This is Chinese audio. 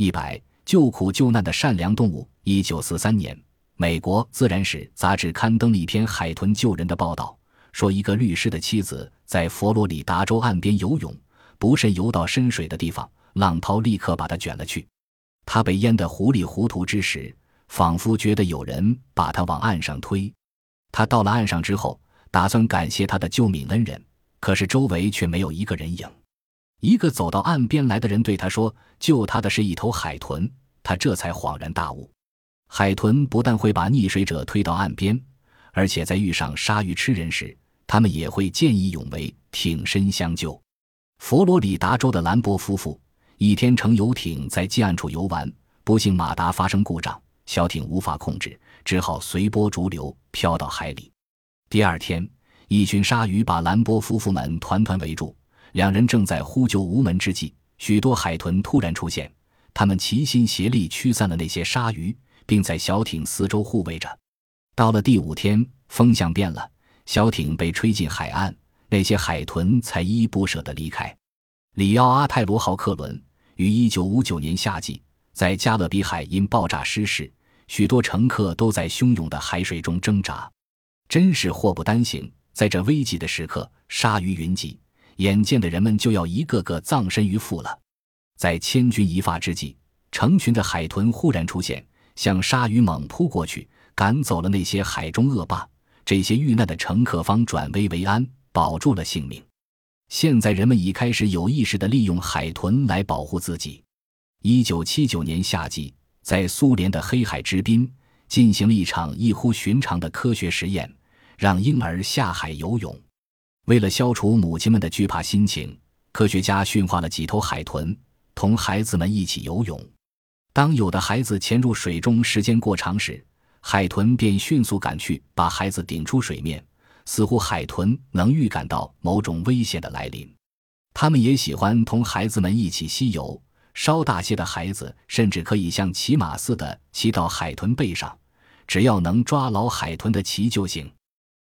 一百救苦救难的善良动物。一九四三年，美国《自然史》杂志刊登了一篇海豚救人的报道，说一个律师的妻子在佛罗里达州岸边游泳，不慎游到深水的地方，浪涛立刻把他卷了去。他被淹得糊里糊涂之时，仿佛觉得有人把他往岸上推。他到了岸上之后，打算感谢他的救命恩人，可是周围却没有一个人影。一个走到岸边来的人对他说：“救他的是一头海豚。”他这才恍然大悟。海豚不但会把溺水者推到岸边，而且在遇上鲨鱼吃人时，他们也会见义勇为，挺身相救。佛罗里达州的兰博夫妇一天乘游艇在近岸处游玩，不幸马达发生故障，小艇无法控制，只好随波逐流飘到海里。第二天，一群鲨鱼把兰博夫妇们团团围住。两人正在呼救无门之际，许多海豚突然出现，他们齐心协力驱散了那些鲨鱼，并在小艇四周护卫着。到了第五天，风向变了，小艇被吹进海岸，那些海豚才依依不舍地离开。里奥阿泰罗号客轮于1959年夏季在加勒比海因爆炸失事，许多乘客都在汹涌的海水中挣扎，真是祸不单行。在这危急的时刻，鲨鱼云集。眼见的人们就要一个个葬身鱼腹了，在千钧一发之际，成群的海豚忽然出现，向鲨鱼猛扑过去，赶走了那些海中恶霸。这些遇难的乘客方转危为安，保住了性命。现在人们已开始有意识地利用海豚来保护自己。一九七九年夏季，在苏联的黑海之滨进行了一场异乎寻常的科学实验，让婴儿下海游泳。为了消除母亲们的惧怕心情，科学家驯化了几头海豚，同孩子们一起游泳。当有的孩子潜入水中时间过长时，海豚便迅速赶去把孩子顶出水面，似乎海豚能预感到某种危险的来临。他们也喜欢同孩子们一起嬉游。稍大些的孩子甚至可以像骑马似的骑到海豚背上，只要能抓牢海豚的鳍就行。